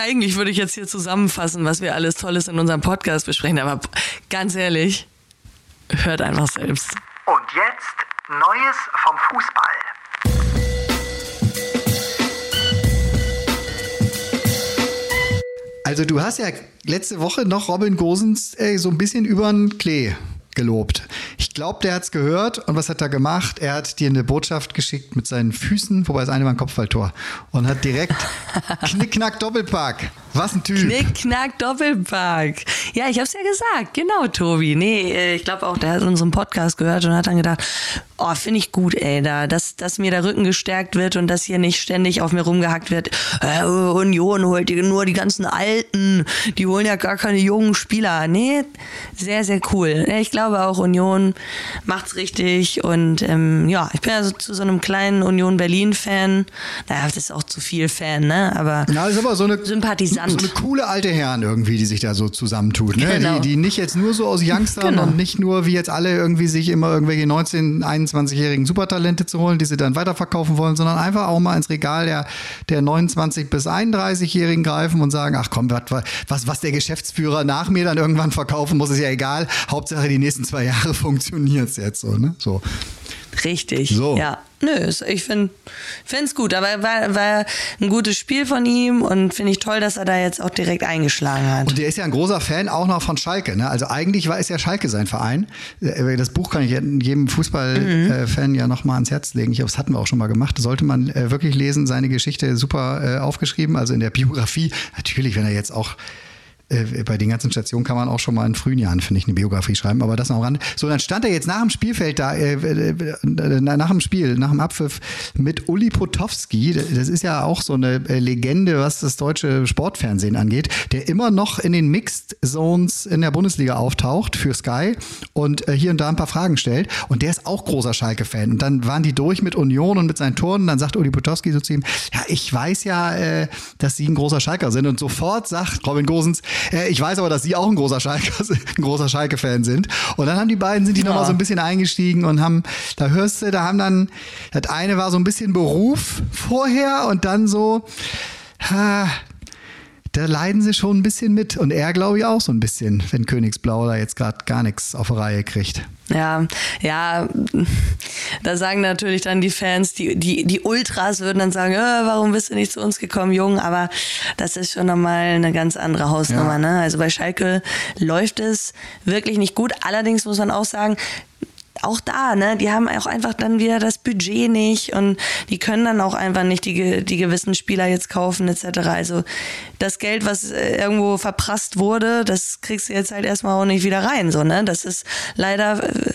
Eigentlich würde ich jetzt hier zusammenfassen, was wir alles Tolles in unserem Podcast besprechen, aber ganz ehrlich, hört einfach selbst. Und jetzt Neues vom Fußball. Also du hast ja letzte Woche noch Robin Gosens äh, so ein bisschen über den Klee gelobt. Ich glaube, der hat's gehört und was hat er gemacht? Er hat dir eine Botschaft geschickt mit seinen Füßen, wobei es eine war ein Kopfballtor und hat direkt Knickknack Doppelpack. Was ein Typ. Knickknack Doppelpack. Ja, ich hab's ja gesagt. Genau, Tobi. Nee, äh, ich glaube auch, der hat unseren Podcast gehört und hat dann gedacht, oh, finde ich gut, ey, da, dass, dass mir der Rücken gestärkt wird und dass hier nicht ständig auf mir rumgehackt wird. Äh, Union holt nur die ganzen Alten, die holen ja gar keine jungen Spieler. Nee, sehr, sehr cool. Ich glaube auch, Union macht's richtig und ähm, ja, ich bin ja so zu so einem kleinen Union Berlin-Fan. Naja, das ist auch zu viel Fan, ne? Aber, Ja, ist aber so eine, Sympathisant. so eine coole alte Herren irgendwie, die sich da so zusammentut. Ne? Genau. Die, die nicht jetzt nur so aus Youngstern Genau. und nicht nur wie jetzt alle irgendwie sich immer irgendwelche 19-, 21-jährigen Supertalente zu holen, die sie dann weiterverkaufen wollen, sondern einfach auch mal ins Regal der, der 29- bis 31-Jährigen greifen und sagen, ach komm, was, was, was der Geschäftsführer nach mir dann irgendwann verkaufen muss, ist ja egal. Hauptsache die nächsten zwei Jahre funktioniert es jetzt so. Ne? so. Richtig. So. Ja. Nö, ich finde es gut, aber war, war ein gutes Spiel von ihm und finde ich toll, dass er da jetzt auch direkt eingeschlagen hat. Und der ist ja ein großer Fan auch noch von Schalke. Ne? Also eigentlich war es ja Schalke sein Verein. Äh, Das Buch kann ich jedem Fußballfan ja noch mal ans Herz legen. Ich glaube, das hatten wir auch schon mal gemacht. Sollte man äh, wirklich lesen. Seine Geschichte super äh, aufgeschrieben. Also in der Biografie. Natürlich, wenn er jetzt auch äh, bei den ganzen Stationen kann man auch schon mal in frühen Jahren, finde ich, eine Biografie schreiben, aber das noch ran. So, dann stand er jetzt nach dem Spielfeld da, äh, äh, äh, nach dem Spiel, nach dem Abpfiff mit Uli Potowski. Das ist ja auch so eine äh, Legende, was das deutsche Sportfernsehen angeht, der immer noch in den Mixed Zones in der Bundesliga auftaucht für Sky und äh, hier und da ein paar Fragen stellt. Und der ist auch großer Schalke-Fan. Und dann waren die durch mit Union und mit seinen Toren. Und dann sagt Uli Potowski so zu ihm, ja, ich weiß ja, äh, dass Sie ein großer Schalker sind. Und sofort sagt Robin Gosens, ich weiß aber, dass Sie auch ein großer Schalker, ein großer Schalke-Fan sind. Und dann haben die beiden, sind die Ja. nochmal so ein bisschen eingestiegen und haben, da hörst du, da haben dann, das eine war so ein bisschen Beruf vorher und dann so, ha, da leiden sie schon ein bisschen mit. Und er, glaube ich, auch so ein bisschen, wenn Königsblau da jetzt gerade gar nichts auf die Reihe kriegt. Ja, ja, da sagen natürlich dann die Fans, die, die, die Ultras würden dann sagen, äh, warum bist du nicht zu uns gekommen, Jung? Aber das ist schon nochmal eine ganz andere Hausnummer. Ja. Ne? Also bei Schalke läuft es wirklich nicht gut. Allerdings muss man auch sagen, auch da, ne, die haben auch einfach dann wieder das Budget nicht und die können dann auch einfach nicht die, die gewissen Spieler jetzt kaufen etc. Also das Geld, was äh, irgendwo verprasst wurde, das kriegst du jetzt halt erstmal auch nicht wieder rein, so, ne? Das ist leider äh,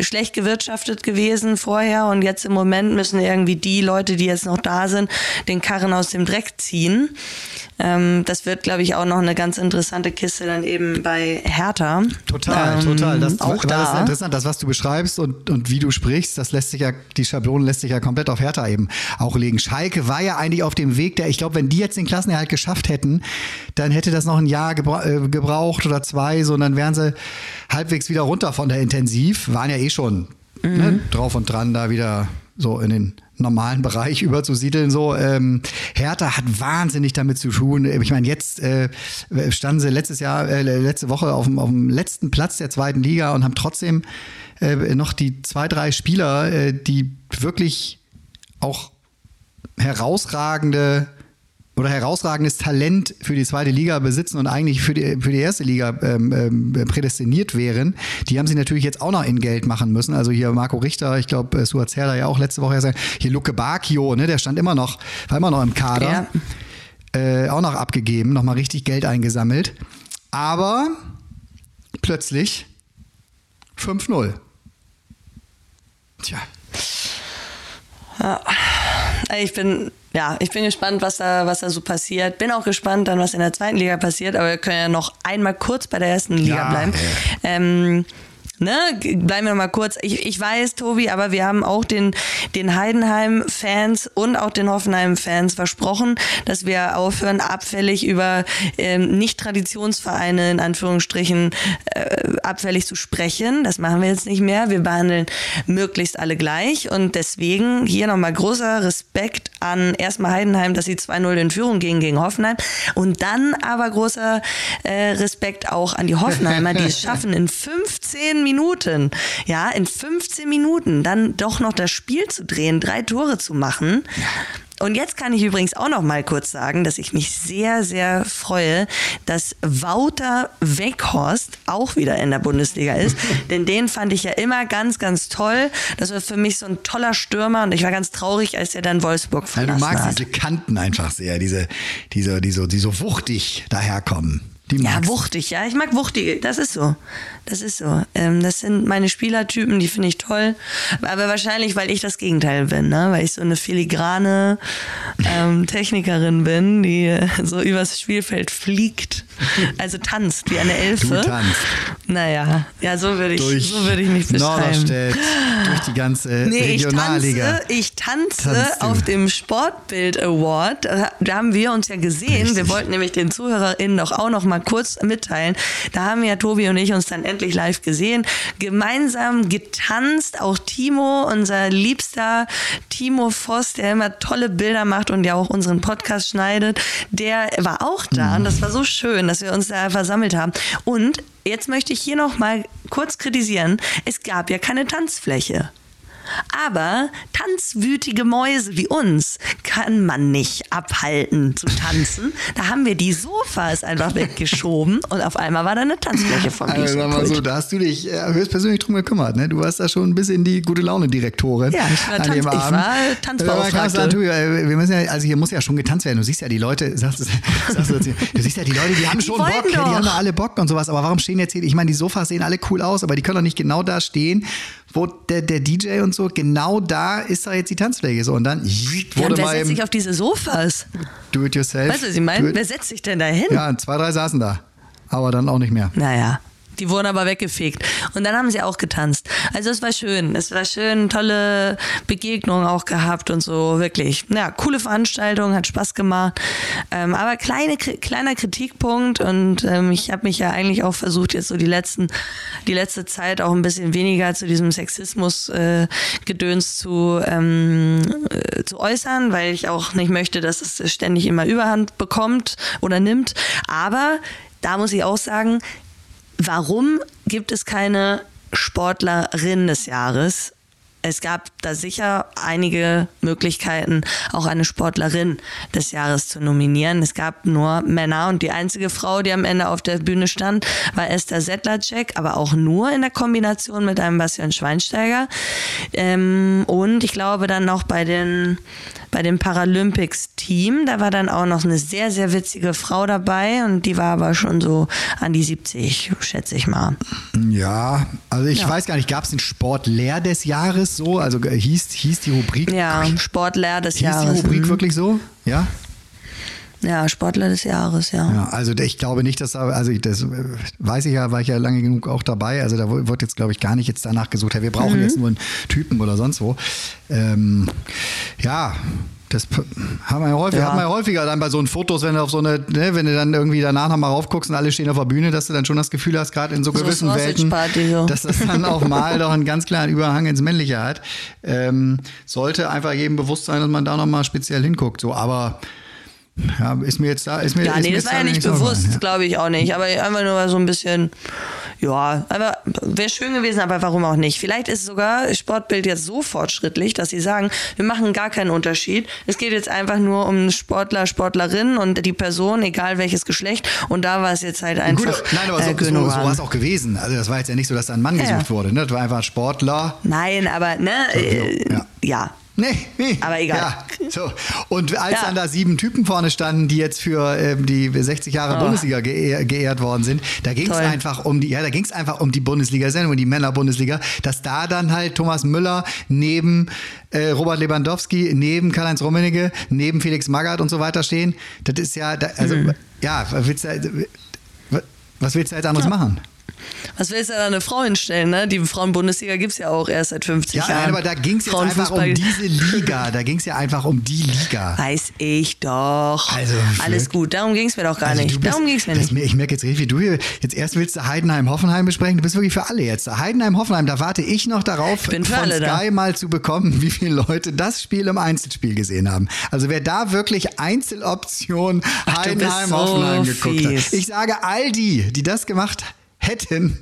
schlecht gewirtschaftet gewesen vorher und jetzt im Moment müssen irgendwie die Leute, die jetzt noch da sind, den Karren aus dem Dreck ziehen. Ähm, das wird, glaube ich, auch noch eine ganz interessante Kiste dann eben bei Hertha. Total, Ähm, total. Das, auch weil das ist da. interessant, das, was du beschreibst und, und wie du sprichst, das lässt sich ja, die Schablone lässt sich ja komplett auf Hertha eben auch legen. Schalke war ja eigentlich auf dem Weg, der, ich glaube, wenn die jetzt den Klassenerhalt geschafft hätten, dann hätte das noch ein Jahr gebra äh, gebraucht oder zwei, so, und dann wären sie halbwegs wieder runter von der Intensiv, waren ja eh schon ne, drauf und dran, da wieder so in den normalen Bereich überzusiedeln. So, ähm, Hertha hat wahnsinnig damit zu tun. Ich meine, jetzt äh, standen sie letztes Jahr, äh, letzte Woche auf dem, auf dem letzten Platz der zweiten Liga und haben trotzdem äh, noch die zwei, drei Spieler, äh, die wirklich auch herausragende oder herausragendes Talent für die zweite Liga besitzen und eigentlich für die, für die erste Liga ähm, ähm, prädestiniert wären, die haben sie natürlich jetzt auch noch in Geld machen müssen. Also hier Marco Richter, ich glaube, äh, Suat Serdar ja auch letzte Woche gesagt, hier Luke Bacchio, ne, der stand immer noch, war immer noch im Kader, äh, auch noch abgegeben, nochmal richtig Geld eingesammelt. Aber plötzlich 5-0. Tja. Ich bin, ja, ich bin gespannt, was da, was da so passiert. Bin auch gespannt dann, was in der zweiten Liga passiert, aber wir können ja noch einmal kurz bei der ersten Liga Ja, bleiben. Ähm, ne, bleiben wir mal kurz. Ich, ich weiß, Tobi, aber wir haben auch den, den Heidenheim-Fans und auch den Hoffenheim-Fans versprochen, dass wir aufhören, abfällig über ähm, Nicht-Traditionsvereine in Anführungsstrichen äh, abfällig zu sprechen. Das machen wir jetzt nicht mehr. Wir behandeln möglichst alle gleich und deswegen hier nochmal großer Respekt an erstmal Heidenheim, dass sie 2-0 in Führung gingen gegen Hoffenheim und dann aber großer äh, Respekt auch an die Hoffenheimer, die es schaffen in 15 Minuten, ja, in 15 Minuten dann doch noch das Spiel zu drehen, drei Tore zu machen. Und jetzt kann ich übrigens auch noch mal kurz sagen, dass ich mich sehr, sehr freue, dass Wouter Weghorst auch wieder in der Bundesliga ist. Denn den fand ich ja immer ganz, ganz toll. Das war für mich so ein toller Stürmer und ich war ganz traurig, als er dann Wolfsburg verlassen du magst hat. diese Kanten einfach sehr, diese, diese, die, so, die so wuchtig daherkommen. Die Ja, magst wuchtig, ja. Ich mag wuchtige. Das ist so. Das ist so. Ähm, das sind meine Spielertypen, die finde ich toll. Aber wahrscheinlich, weil ich das Gegenteil bin, ne? Weil ich so eine filigrane ähm, Technikerin bin, die äh, so übers Spielfeld fliegt. Also tanzt wie eine Elfe. Du tanzt. Naja, ja, so würde ich, Durch so würde ich mich beschreiben. Durch die ganze Nee, ich Regionalliga. tanze, ich tanze Tanzt du. auf dem Sportbild Award. Da da haben wir uns ja gesehen. Richtig. Wir wollten nämlich den ZuhörerInnen doch auch noch mal kurz mitteilen. Da haben ja Tobi und ich uns dann endlich live gesehen. Gemeinsam getanzt. Auch Timo, unser liebster Timo Voss, der immer tolle Bilder macht und ja auch unseren Podcast schneidet, der war auch da. Und das war so schön, dass wir uns da versammelt haben. Und jetzt möchte ich hier noch mal kurz kritisieren. Es gab ja keine Tanzfläche. Aber tanzwütige Mäuse wie uns kann man nicht abhalten zu tanzen. Da haben wir die Sofas einfach weggeschoben und auf einmal war da eine Tanzfläche vom Also sag mal so, da hast du dich äh, höchstpersönlich drum gekümmert, ne? Du warst da schon ein bisschen die gute Laune-Direktorin. Ja, ich war an Tanz- dem ich Abend. war Tanzbeauftragte. Du, äh, Wir müssen ja, also hier muss ja schon getanzt werden. Du siehst ja die Leute, sagst, du- sagst du, du siehst ja die Leute, die haben schon Bock, ja, die haben da alle Bock und sowas. Aber warum stehen jetzt hier, ich meine, die Sofas sehen alle cool aus, aber die können doch nicht genau da stehen, wo der, der DJ und so, genau da ist da jetzt die Tanzfläche. So, und dann Ja, wurde und wer setzt sich auf diese Sofas? do it yourself. Weißt du, was ich meine? Wer setzt sich denn da hin? Ja, zwei, drei saßen da. Aber dann auch nicht mehr. Naja. Die wurden aber weggefegt. Und dann haben sie auch getanzt. Also es war schön. Es war schön, tolle Begegnungen auch gehabt und so, wirklich. Ja, coole Veranstaltung, hat Spaß gemacht. Ähm, aber kleine, kleiner Kritikpunkt und ähm, ich habe mich ja eigentlich auch versucht, jetzt so die letzten, die letzte Zeit auch ein bisschen weniger zu diesem Sexismus-Gedöns zu, ähm, äh, zu äußern, weil ich auch nicht möchte, dass es ständig immer Überhand bekommt oder nimmt. Aber da muss ich auch sagen, Warum gibt es keine Sportlerin des Jahres? Es gab da sicher einige Möglichkeiten, auch eine Sportlerin des Jahres zu nominieren. Es gab nur Männer und die einzige Frau, die am Ende auf der Bühne stand, war Esther Sedlacek, aber auch nur in der Kombination mit einem Bastian Schweinsteiger. Ähm, und ich glaube dann noch bei den, bei dem Paralympics-Team, da war dann auch noch eine sehr, sehr witzige Frau dabei und die war aber schon so an die 70, schätze ich mal. Ja, also ich Ja. weiß gar nicht, gab es den Sportlehr des Jahres so? Also äh, hieß, hieß die Rubrik, Ja, Sportler des hieß Jahres. die Rubrik mhm. wirklich so? Ja? Ja, Sportler des Jahres, ja. Ja, also ich glaube nicht, dass da, also das weiß ich ja, war ich ja lange genug auch dabei. Also da wird jetzt, glaube ich, gar nicht jetzt danach gesucht, hey, wir brauchen Mhm. jetzt nur einen Typen oder sonst wo. Ähm, ja. Das haben wir ja häufig, Ja. hat man ja häufiger dann bei so einen Fotos, wenn du auf so eine, ne, wenn du dann irgendwie danach nochmal raufguckst und alle stehen auf der Bühne, dass du dann schon das Gefühl hast, gerade in so So gewissen Welten, so. dass das dann auch mal doch einen ganz klaren Überhang ins Männliche hat. Ähm, sollte einfach jedem bewusst sein, dass man da nochmal speziell hinguckt. So, aber ja, ist mir jetzt da, ist mir Ja, ist nee, mir das war ja nicht bewusst, ja. glaube ich auch nicht. Aber einfach nur so ein bisschen, ja, aber wäre schön gewesen, aber warum auch nicht? Vielleicht ist sogar Sportbild jetzt so fortschrittlich, dass sie sagen, wir machen gar keinen Unterschied. Es geht jetzt einfach nur um Sportler, Sportlerin und die Person, egal welches Geschlecht. Und da war es jetzt halt einfach. Gut, nein, aber so, äh, so, so war es auch gewesen. Also das war jetzt ja nicht so, dass da ein Mann Ja, gesucht wurde. Ne? Das war einfach ein Sportler. Nein, aber, ne, äh, ja. ja. Nee, nee. Aber egal. Ja, so. Und als Ja. dann da sieben Typen vorne standen, die jetzt für ähm, die 60 Jahre Oh. Bundesliga geehr, geehrt worden sind, da ging es einfach um die, ja, da ging es einfach um die Bundesliga-Sendung, die Männer-Bundesliga, dass da dann halt Thomas Müller neben äh, Robert Lewandowski, neben Karl-Heinz Rummenigge, neben Felix Magath und so weiter stehen. Das ist ja, da, also, Mhm. ja, was willst du, was willst du jetzt anderes machen? Was willst du da eine Frau hinstellen, ne? Die Frauenbundesliga gibt es ja auch erst seit 50 Ja, Jahren. nein, aber da ging es jetzt einfach um diese Liga. Da ging es ja einfach um die Liga. Weiß ich doch. Also, Alles gut, darum ging es mir doch gar Also nicht. bist- darum ging es mir nicht. Ich merke jetzt richtig, wie du hier jetzt erst willst du Heidenheim-Hoffenheim besprechen. Du bist wirklich für alle jetzt. Heidenheim-Hoffenheim, da warte ich noch darauf, für von alle da. Sky mal zu bekommen, wie viele Leute das Spiel im Einzelspiel gesehen haben. Also wer da wirklich Einzeloption Heidenheim-Hoffenheim so geguckt fies. hat. Ich sage, all die, die das gemacht hätten,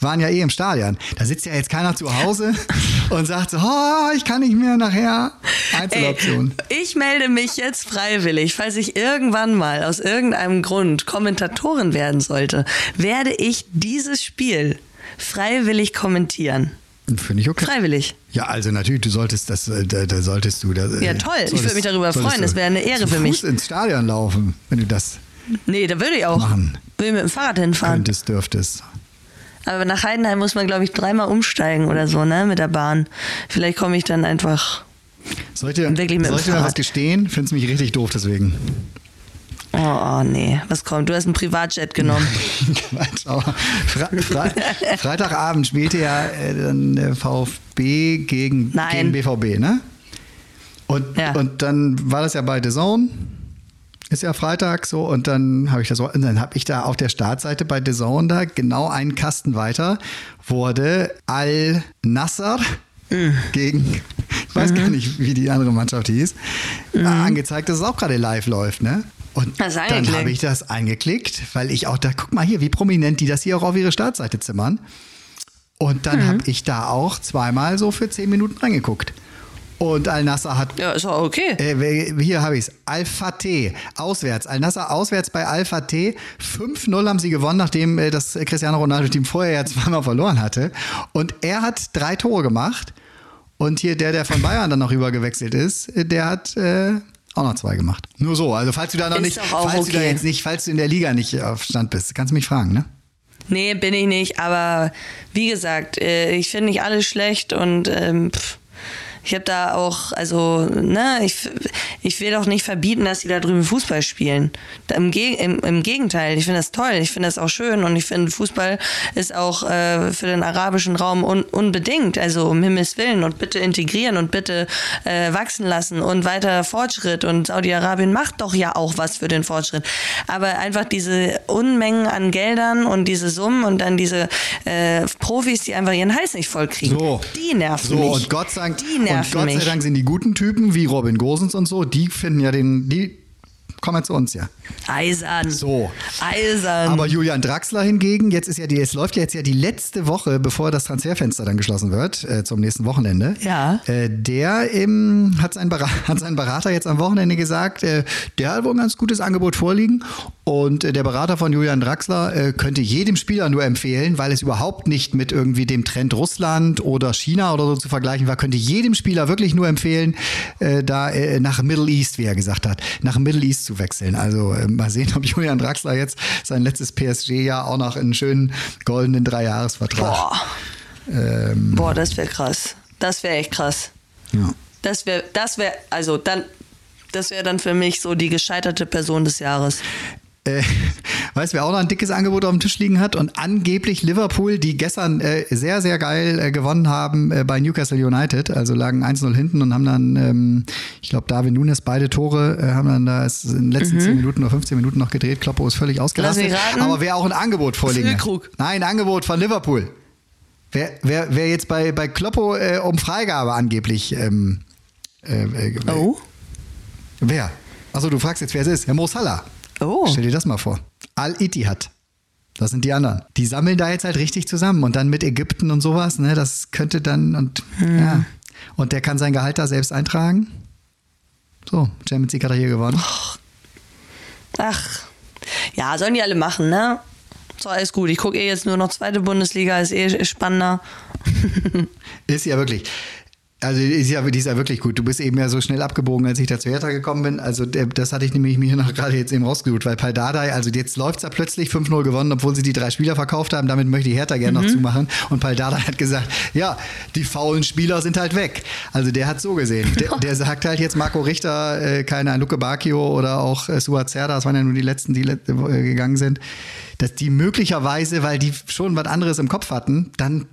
waren ja eh im Stadion. Da sitzt ja jetzt keiner zu Hause und sagt so, oh, ich kann nicht mehr nachher. Einzeloption. Ey, ich melde mich jetzt freiwillig, falls ich irgendwann mal aus irgendeinem Grund Kommentatorin werden sollte, werde ich dieses Spiel freiwillig kommentieren. Finde ich okay. Freiwillig. Ja, also natürlich, du solltest das, äh, da, da solltest du das. äh, Ja, toll. Ich würde mich darüber freuen. du Das wäre eine Ehre für mich. ins Stadion laufen, wenn du das Nee, da würde ich auch. Machen. Will ich mit dem Fahrrad hinfahren. könntest, dürftest. Aber nach Heidenheim muss man, glaube ich, dreimal umsteigen oder so, ne, mit der Bahn. Vielleicht komme ich dann einfach. Soll ich dir, Wirklich mit dem soll ich dir mal was gestehen? Findest mich richtig doof deswegen. Oh, oh, nee, was kommt? Du hast einen Privatjet genommen. Quatsch, aber Fre Fre Freitagabend spielte ja äh, dann der VfB gegen, Nein. gegen BVB, ne? Und, Ja. und dann war das ja bei The Zone. Ist ja Freitag so und dann habe ich das und dann habe ich da auf der Startseite bei The Zone da genau einen Kasten weiter wurde Al Nasser Mm. gegen ich weiß Mhm. gar nicht wie die andere Mannschaft hieß angezeigt, dass es auch gerade live läuft, ne? Und dann habe ich das eingeklickt, weil ich auch da guck mal hier, wie prominent die das hier auch auf ihre Startseite zimmern. Und dann Mhm. habe ich da auch zweimal so für zehn Minuten reingeguckt. Und Al-Nasser hat Ja, ist auch okay. äh, hier habe ich es. Al-Fateh, auswärts. Al-Nasser auswärts bei Al-Fateh. 5-0 haben sie gewonnen, nachdem äh, das Cristiano Ronaldo-Team vorher ja zweimal verloren hatte. Und er hat drei Tore gemacht. Und hier der, der von Bayern dann noch rübergewechselt ist, äh, der hat äh, auch noch zwei gemacht. Nur so. Also falls du da noch Ist nicht, falls du da okay. jetzt nicht, falls du in der Liga nicht auf Stand bist, kannst du mich fragen, ne? Nee, bin ich nicht. Aber wie gesagt, äh, ich finde nicht alles schlecht und ähm, pff, ich habe da auch, also, ne, ich, ich will doch nicht verbieten, dass die da drüben Fußball spielen. Im, Geg im, Im Gegenteil, ich finde das toll, ich finde das auch schön und ich finde, Fußball ist auch äh, für den arabischen Raum un unbedingt, also um Himmels Willen und bitte integrieren und bitte äh, wachsen lassen und weiter Fortschritt und Saudi-Arabien macht doch ja auch was für den Fortschritt. Aber einfach diese Unmengen an Geldern und diese Summen und dann diese äh, Profis, die einfach ihren Hals nicht voll kriegen, So. die nerven So, mich. und Gott sei Dank, die und Gott sei. Dank sind die guten Typen wie Robin Gosens und so, die finden ja den, die kommen ja zu uns ja. Eisern. So. Eisern. Aber Julian Draxler hingegen, jetzt ist ja die, es läuft ja jetzt ja die letzte Woche, bevor das Transferfenster dann geschlossen wird, äh, zum nächsten Wochenende. Ja. Äh, der ähm, hat, sein Berater, hat sein Berater jetzt am Wochenende gesagt, äh, der hat wohl ein ganz gutes Angebot vorliegen. Und äh, der Berater von Julian Draxler äh, könnte jedem Spieler nur empfehlen, weil es überhaupt nicht mit irgendwie dem Trend Russland oder China oder so zu vergleichen war, könnte jedem Spieler wirklich nur empfehlen, äh, da nach Middle East, wie er gesagt hat, nach Middle East zu wechseln. Also äh, mal sehen, ob Julian Draxler jetzt sein letztes PSG-Jahr auch noch einen schönen goldenen Dreijahresvertrag. Boah. Ähm, Boah, das wäre krass. Das wäre echt krass. ja. Das wäre, das wäre, also dann, das wäre dann für mich so die gescheiterte Person des Jahres. Äh, weißt du, wer auch noch ein dickes Angebot auf dem Tisch liegen hat? Und angeblich Liverpool, die gestern äh, sehr, sehr geil äh, gewonnen haben äh, bei Newcastle United. Also lagen 1-0 hinten und haben dann, ähm, ich glaube, Darwin Nunes beide Tore, äh, haben dann da in den letzten 10 Minuten oder 15 Minuten noch gedreht. Kloppo ist völlig. Mhm. Raten. Aber wer auch ein Angebot vorliegen hat. Nein, ein Angebot von Liverpool. Wer, wer, wer jetzt bei, bei Kloppo äh, um Freigabe angeblich. Ähm, äh, äh, Oh. Wer? Achso, du fragst jetzt, wer es ist. Herr Mo Salah. Oh. Stell dir das mal vor. Al-Ittihad. Das sind die anderen. Die sammeln da jetzt halt richtig zusammen und dann mit Ägypten und sowas, ne, das könnte dann und ja. Und der kann sein Gehalt da selbst eintragen. So, Champions League hat er hier gewonnen. Ach. Ja, sollen die alle machen, ne? So, alles gut. Ich gucke eh jetzt nur noch zweite Bundesliga, ist eh spannender. Ist ja wirklich. Also die ist, ja, die ist ja wirklich gut. Du bist eben ja so schnell abgebogen, als ich da zu Hertha gekommen bin. Also das hatte ich nämlich mir noch gerade jetzt eben rausgesucht, weil Paldadei, also jetzt läuft es ja plötzlich 5-0 gewonnen, obwohl sie die drei Spieler verkauft haben. Damit möchte ich Hertha gerne Mhm. noch zumachen. Und Paldadei hat gesagt, ja, die faulen Spieler sind halt weg. Also der hat so gesehen. Der, der sagt halt jetzt Marco Richter, äh, keine Luke Bacchio oder auch äh, Suat Serda, das waren ja nur die letzten, die äh, gegangen sind, dass die möglicherweise, weil die schon was anderes im Kopf hatten, dann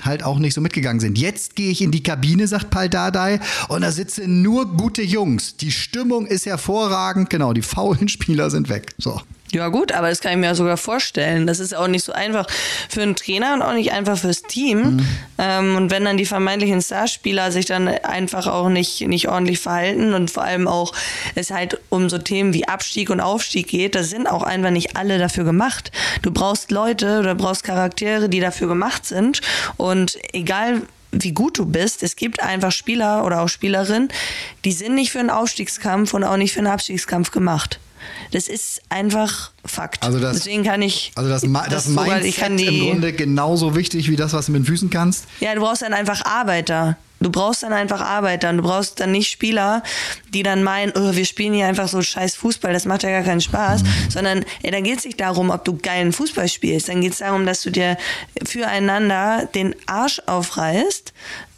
halt auch nicht so mitgegangen sind. Jetzt gehe ich in die Kabine, sagt Pal Dardai, und da sitzen nur gute Jungs. Die Stimmung ist hervorragend. Genau, die faulen Spieler sind weg. So. Ja gut, aber das kann ich mir ja sogar vorstellen. Das ist auch nicht so einfach für einen Trainer und auch nicht einfach fürs Team. Ähm, und wenn dann die vermeintlichen Starspieler sich dann einfach auch nicht, nicht ordentlich verhalten und vor allem auch es halt um so Themen wie Abstieg und Aufstieg geht, da sind auch einfach nicht alle dafür gemacht. Du brauchst Leute oder brauchst Charaktere, die dafür gemacht sind. Und egal wie gut du bist. Es gibt einfach Spieler oder auch Spielerinnen, die sind nicht für einen Aufstiegskampf und auch nicht für einen Abstiegskampf gemacht. Das ist einfach Fakt. Also das- Deswegen kann ich. Also das, das, sogar- Mindset ich kann die, im Grunde genauso wichtig wie das, was du mit den Füßen kannst. Ja, du brauchst dann einfach Arbeiter. Du brauchst dann einfach Arbeiter und du brauchst dann nicht Spieler, die dann meinen, oh, wir spielen hier einfach so scheiß Fußball, das macht ja gar keinen Spaß, sondern ey, da geht es nicht darum, ob du geilen Fußball spielst, dann geht es darum, dass du dir füreinander den Arsch aufreißt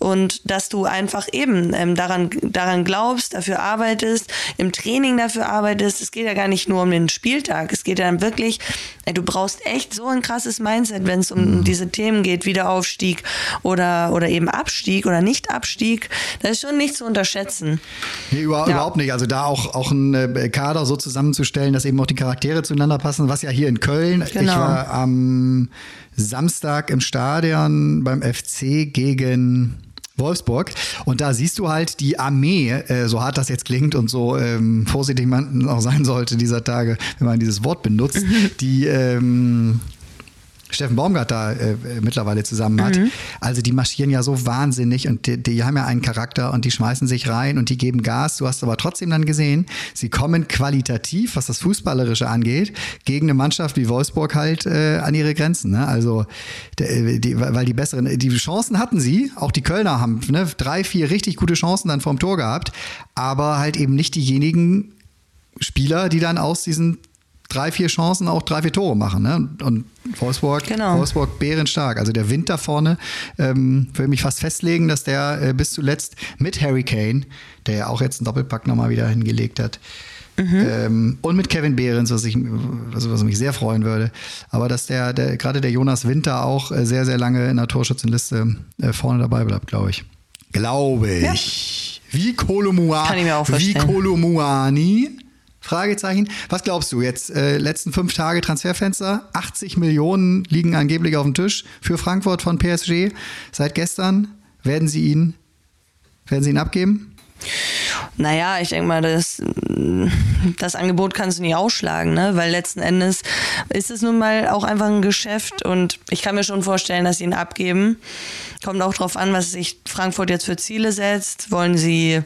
und dass du einfach eben ähm, daran, daran glaubst, dafür arbeitest, im Training dafür arbeitest. Es geht ja gar nicht nur um den Spieltag, es geht ja dann wirklich, ey, du brauchst echt so ein krasses Mindset, wenn es um diese Themen geht, Wiederaufstieg oder, oder eben Abstieg oder Nicht-Abstieg. Das ist schon nicht zu unterschätzen. Nee, über, Ja. überhaupt nicht. Also da auch, auch einen äh, Kader so zusammenzustellen, dass eben auch die Charaktere zueinander passen, was ja hier in Köln. Ich Genau. war am Samstag im Stadion beim FC gegen Wolfsburg. Und da siehst du halt die Armee, äh, so hart das jetzt klingt und so ähm, vorsichtig man auch sein sollte dieser Tage, wenn man dieses Wort benutzt, die ähm, Steffen Baumgart da äh, mittlerweile zusammen hat. Also die marschieren ja so wahnsinnig und die, die haben ja einen Charakter und die schmeißen sich rein und die geben Gas. Du hast aber trotzdem dann gesehen, sie kommen qualitativ, was das Fußballerische angeht, gegen eine Mannschaft wie Wolfsburg halt äh, an ihre Grenzen. Ne? Also der, die, weil die besseren, die Chancen hatten sie, auch die Kölner haben ne, drei, vier richtig gute Chancen dann vorm Tor gehabt, aber halt eben nicht diejenigen Spieler, die dann aus diesen drei, vier Chancen auch drei, vier Tore machen. Ne? Und Wolfsburg, Genau. Wolfsburg bärenstark. Also der Wind da vorne, ähm, würde mich fast festlegen, dass der äh, bis zuletzt mit Harry Kane, der ja auch jetzt einen Doppelpack nochmal wieder hingelegt hat, ähm, und mit Kevin Behrens, was, ich, also was mich sehr freuen würde. Aber dass der, der gerade der Jonas Winter auch äh, sehr, sehr lange in der Torschützenliste äh, vorne dabei bleibt, glaube ich. Glaube ich. Wie Kolomua, wie. Kolomuani? Fragezeichen. Was glaubst du jetzt? Äh, letzten fünf Tage Transferfenster, 80 Millionen liegen angeblich auf dem Tisch für Frankfurt von PSG. Seit gestern werden sie ihn, werden sie ihn abgeben? Naja, ich denke mal, das, das Angebot kannst du nicht ausschlagen, ne? weil letzten Endes ist es nun mal auch einfach ein Geschäft und ich kann mir schon vorstellen, dass sie ihn abgeben. Kommt auch drauf an, was sich Frankfurt jetzt für Ziele setzt. Wollen sie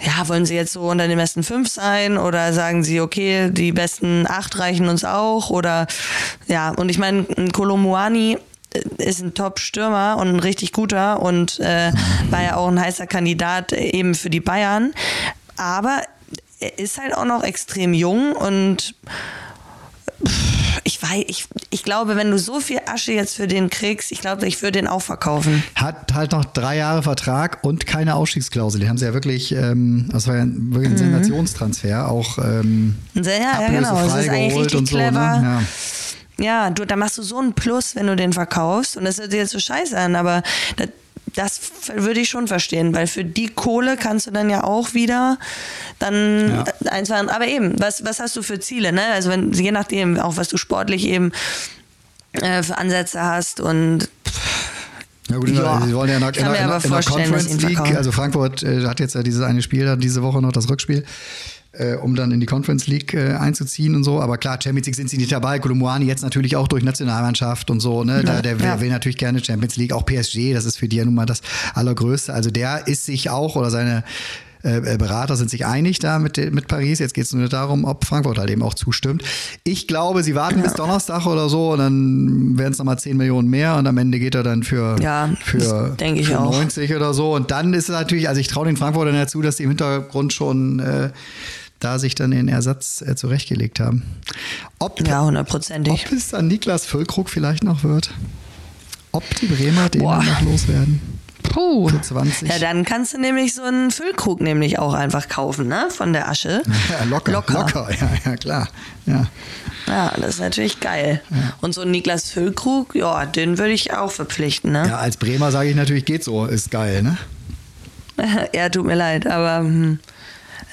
ja, wollen sie jetzt so unter den besten fünf sein oder sagen sie, okay, die besten acht reichen uns auch oder ja, und ich meine, Kolomuani ist ein Top-Stürmer und ein richtig guter und äh, war ja auch ein heißer Kandidat eben für die Bayern. Aber er ist halt auch noch extrem jung und pff, weiß, ich, ich glaube, wenn du so viel Asche jetzt für den kriegst, ich glaube, ich würde den auch verkaufen. Hat halt noch drei Jahre Vertrag und keine Ausstiegsklausel. Die haben sie ja wirklich, ähm, das war ja wirklich ein Sensationstransfer, auch ähm, Ja, ja, genau. Das ist eigentlich richtig und so. clever. Ne? Ja. Ja, du, da machst du so einen Plus, wenn du den verkaufst. Und das hört sich jetzt so scheiße an, aber das, das würde ich schon verstehen, weil für die Kohle kannst du dann ja auch wieder dann Ja. eins machen. Aber eben, was, was hast du für Ziele, ne? Also wenn, je nachdem, auch was du sportlich eben äh, für Ansätze hast und Ja gut, Ja. sie wollen ja in der, in der, aber in der Conference League, also Frankfurt äh, hat jetzt ja dieses eine Spiel, dann diese Woche noch das Rückspiel, äh, um dann in die Conference League äh, einzuziehen und so. Aber klar, Champions League sind sie nicht dabei. Kolumuani jetzt natürlich auch durch Nationalmannschaft und so. Ne? Da, der will, ja. will natürlich gerne Champions League, auch PSG, das ist für die ja nun mal das Allergrößte. Also der ist sich auch oder seine äh, Berater sind sich einig da mit, mit Paris. Jetzt geht es nur darum, ob Frankfurt halt eben auch zustimmt. Ich glaube, sie warten ja. bis Donnerstag oder so und dann werden es nochmal 10 Millionen mehr und am Ende geht er dann für, ja, für, für 90 oder so. Und dann ist es natürlich, also ich traue den Frankfurtern dazu, dass die im Hintergrund schon äh, da sich dann den Ersatz äh, zurechtgelegt haben. Ob, ja, hundertprozentig. Ob es dann Niklas Füllkrug vielleicht noch wird? Ob die Bremer den noch loswerden? Puh. Für 20. Ja, dann kannst du nämlich so einen Füllkrug nämlich auch einfach kaufen, ne? Von der Asche. Ja, locker, locker. Locker, ja, ja klar. Ja. Ja, das ist natürlich geil. Ja. Und so ein Niklas Füllkrug, ja, den würde ich auch verpflichten, ne? Ja, als Bremer sage ich natürlich, geht so, ist geil, ne? ja, tut mir leid, aber hm,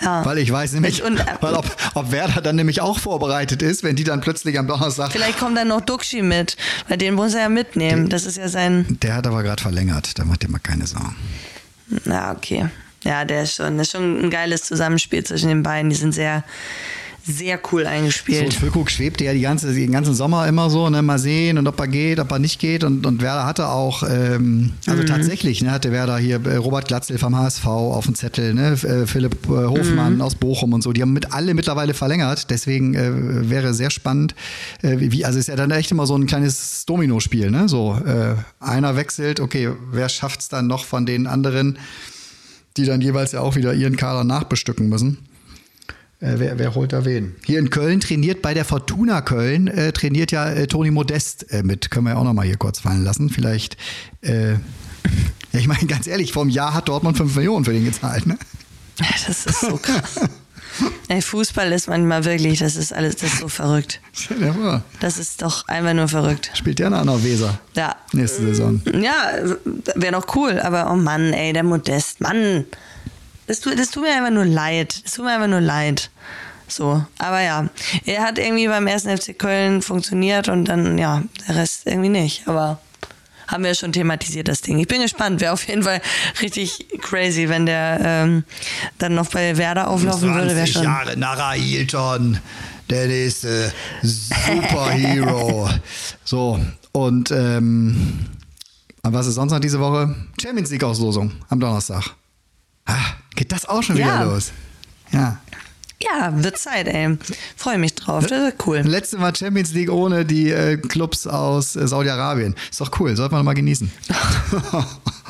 ja. Weil ich weiß nämlich, und, weil ob, ob Werder dann nämlich auch vorbereitet ist, wenn die dann plötzlich am Donnerstag. Vielleicht kommt dann noch Duxi mit, weil den muss er ja mitnehmen. das ist ja sein. Der hat aber gerade verlängert, da macht ihr mal keine Sorgen. Na, okay. Ja, der ist schon, das ist schon ein geiles Zusammenspiel zwischen den beiden. Die sind sehr, sehr cool eingespielt. So, Füllkrug schwebte ja die ganze, den ganzen Sommer immer so, ne, mal sehen und ob er geht, ob er nicht geht. Und, und Werder hatte auch, ähm, also mhm. tatsächlich, ne, hatte Werder hier äh, Robert Glatzel vom HSV auf dem Zettel, ne, äh, Philipp äh, Hofmann mhm. aus Bochum und so. Die haben mit alle mittlerweile verlängert. Deswegen äh, wäre sehr spannend, äh, wie, also ist ja dann echt immer so ein kleines Domino-Spiel, ne? So, äh, einer wechselt, okay, wer schafft es dann noch von den anderen, die dann jeweils ja auch wieder ihren Kader nachbestücken müssen? Äh, wer, wer, holt da wen? Hier in Köln trainiert bei der Fortuna Köln, äh, trainiert ja äh, Toni Modest äh, mit. Können wir ja auch nochmal hier kurz fallen lassen. Vielleicht, äh, ja, ich meine, ganz ehrlich, vor einem Jahr hat Dortmund 5 Millionen für den gezahlt, ne? Das ist so krass. Ey, Fußball ist manchmal wirklich, das ist alles, das ist so verrückt. Das ist doch einfach nur verrückt. Spielt der auch noch Weser? Ja. Nächste Saison. Ja, wäre noch cool, aber oh Mann, ey, der Modest, Mann. Das tut, das tut mir einfach nur leid. Das tut mir einfach nur leid. So, aber ja, er hat irgendwie beim ersten FC Köln funktioniert und dann, ja, der Rest irgendwie nicht. Aber haben wir schon thematisiert, das Ding. Ich bin gespannt, wäre auf jeden Fall richtig crazy, wenn der ähm, dann noch bei Werder auflaufen würde. 20 schon Jahre nach Ailton, der nächste Superhero. so, und ähm, was ist sonst noch diese Woche? Champions League-Auslosung am Donnerstag. Ah, geht das auch schon wieder ja. los? Ja. Ja, wird Zeit, ey. Freue mich drauf. Das ist cool. Letzte Mal Champions League ohne die äh, Clubs aus äh, Saudi-Arabien. Ist doch cool, sollte man mal genießen.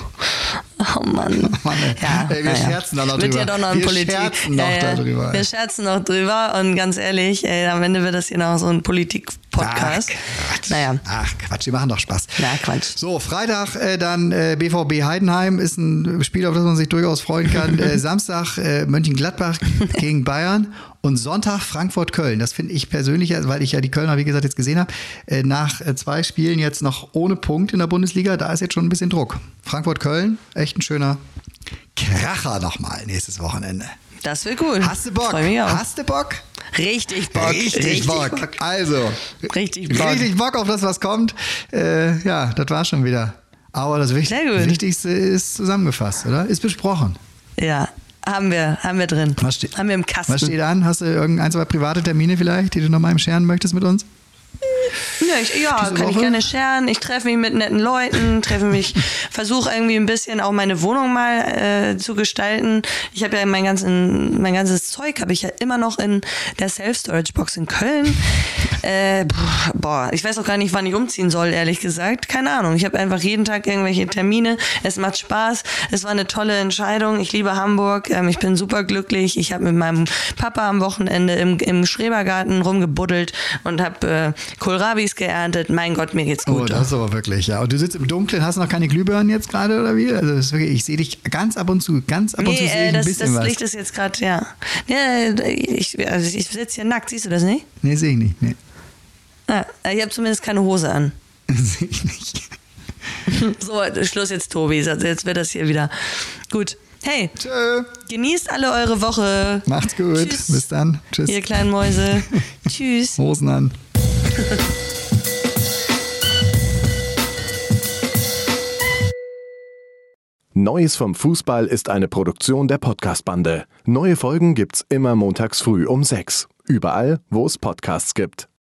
Mann. Mann. Ja, ey, wir ja. scherzen da noch wird drüber. Ja doch noch wir Politik. scherzen noch ja, darüber. Wir scherzen noch drüber und ganz ehrlich, ey, am Ende wird das hier noch so ein Politik-Podcast. Ach, Quatsch. Naja. Ach, Quatsch, die machen doch Spaß. Ja, Quatsch. So, Freitag äh, dann äh, BVB Heidenheim ist ein Spiel, auf das man sich durchaus freuen kann. äh, Samstag äh, Mönchengladbach gegen Bayern und Sonntag Frankfurt-Köln. Das finde ich persönlich, weil ich ja die Kölner, wie gesagt, jetzt gesehen habe, äh, nach äh, zwei Spielen jetzt noch ohne Punkt in der Bundesliga, da ist jetzt schon ein bisschen Druck. Frankfurt-Köln, echt ein schöner Kracher nochmal nächstes Wochenende. Das wird cool. Hast du Bock? Hast du Bock? Richtig Bock. Richtig, richtig Bock. Bock. Also, richtig Bock. richtig Bock auf das, was kommt. Äh, ja, das war schon wieder. Aber das Wichtigste ist zusammengefasst, oder? Ist besprochen. Ja, haben wir, haben wir drin. Was haben wir im Kasten. Was steht an? Hast du irgendein, zwei private Termine vielleicht, die du noch mal im scheren möchtest mit uns? Ja, ich, ja kann Woche? ich gerne scheren. Ich treffe mich mit netten Leuten, treffe mich, versuche irgendwie ein bisschen auch meine Wohnung mal äh, zu gestalten. Ich habe ja mein, ganzen, mein ganzes Zeug habe ich ja immer noch in der Self-Storage-Box in Köln. Äh, boah, ich weiß auch gar nicht, wann ich umziehen soll, ehrlich gesagt. Keine Ahnung. Ich habe einfach jeden Tag irgendwelche Termine. Es macht Spaß. Es war eine tolle Entscheidung. Ich liebe Hamburg. Ähm, ich bin super glücklich. Ich habe mit meinem Papa am Wochenende im, im Schrebergarten rumgebuddelt und habe äh, Kohlrabis geerntet. Mein Gott, mir geht's gut. Oh, das ist aber wirklich, ja. Und du sitzt im Dunkeln, hast noch keine Glühbirnen jetzt gerade oder wie? Also wirklich, ich sehe dich ganz ab und zu, ganz ab und zu sehe ich das, ein bisschen das was. Licht ist jetzt gerade, ja. ja ich, also ich sitze hier nackt, siehst du das nicht? Nee, sehe ich nicht. Nee. Ja, ich habe zumindest keine Hose an. sehe ich nicht. so, Schluss jetzt, Tobi. Jetzt wird das hier wieder. Gut. Hey, Tschö. genießt alle eure Woche. Macht's gut. Tschüss. Bis dann. Tschüss. Ihr kleinen Mäuse. Tschüss. Hosen an. Neues vom Fußball ist eine Produktion der Podcast-Bande. Neue Folgen gibt's immer montags früh um sechs. Überall, wo es Podcasts gibt.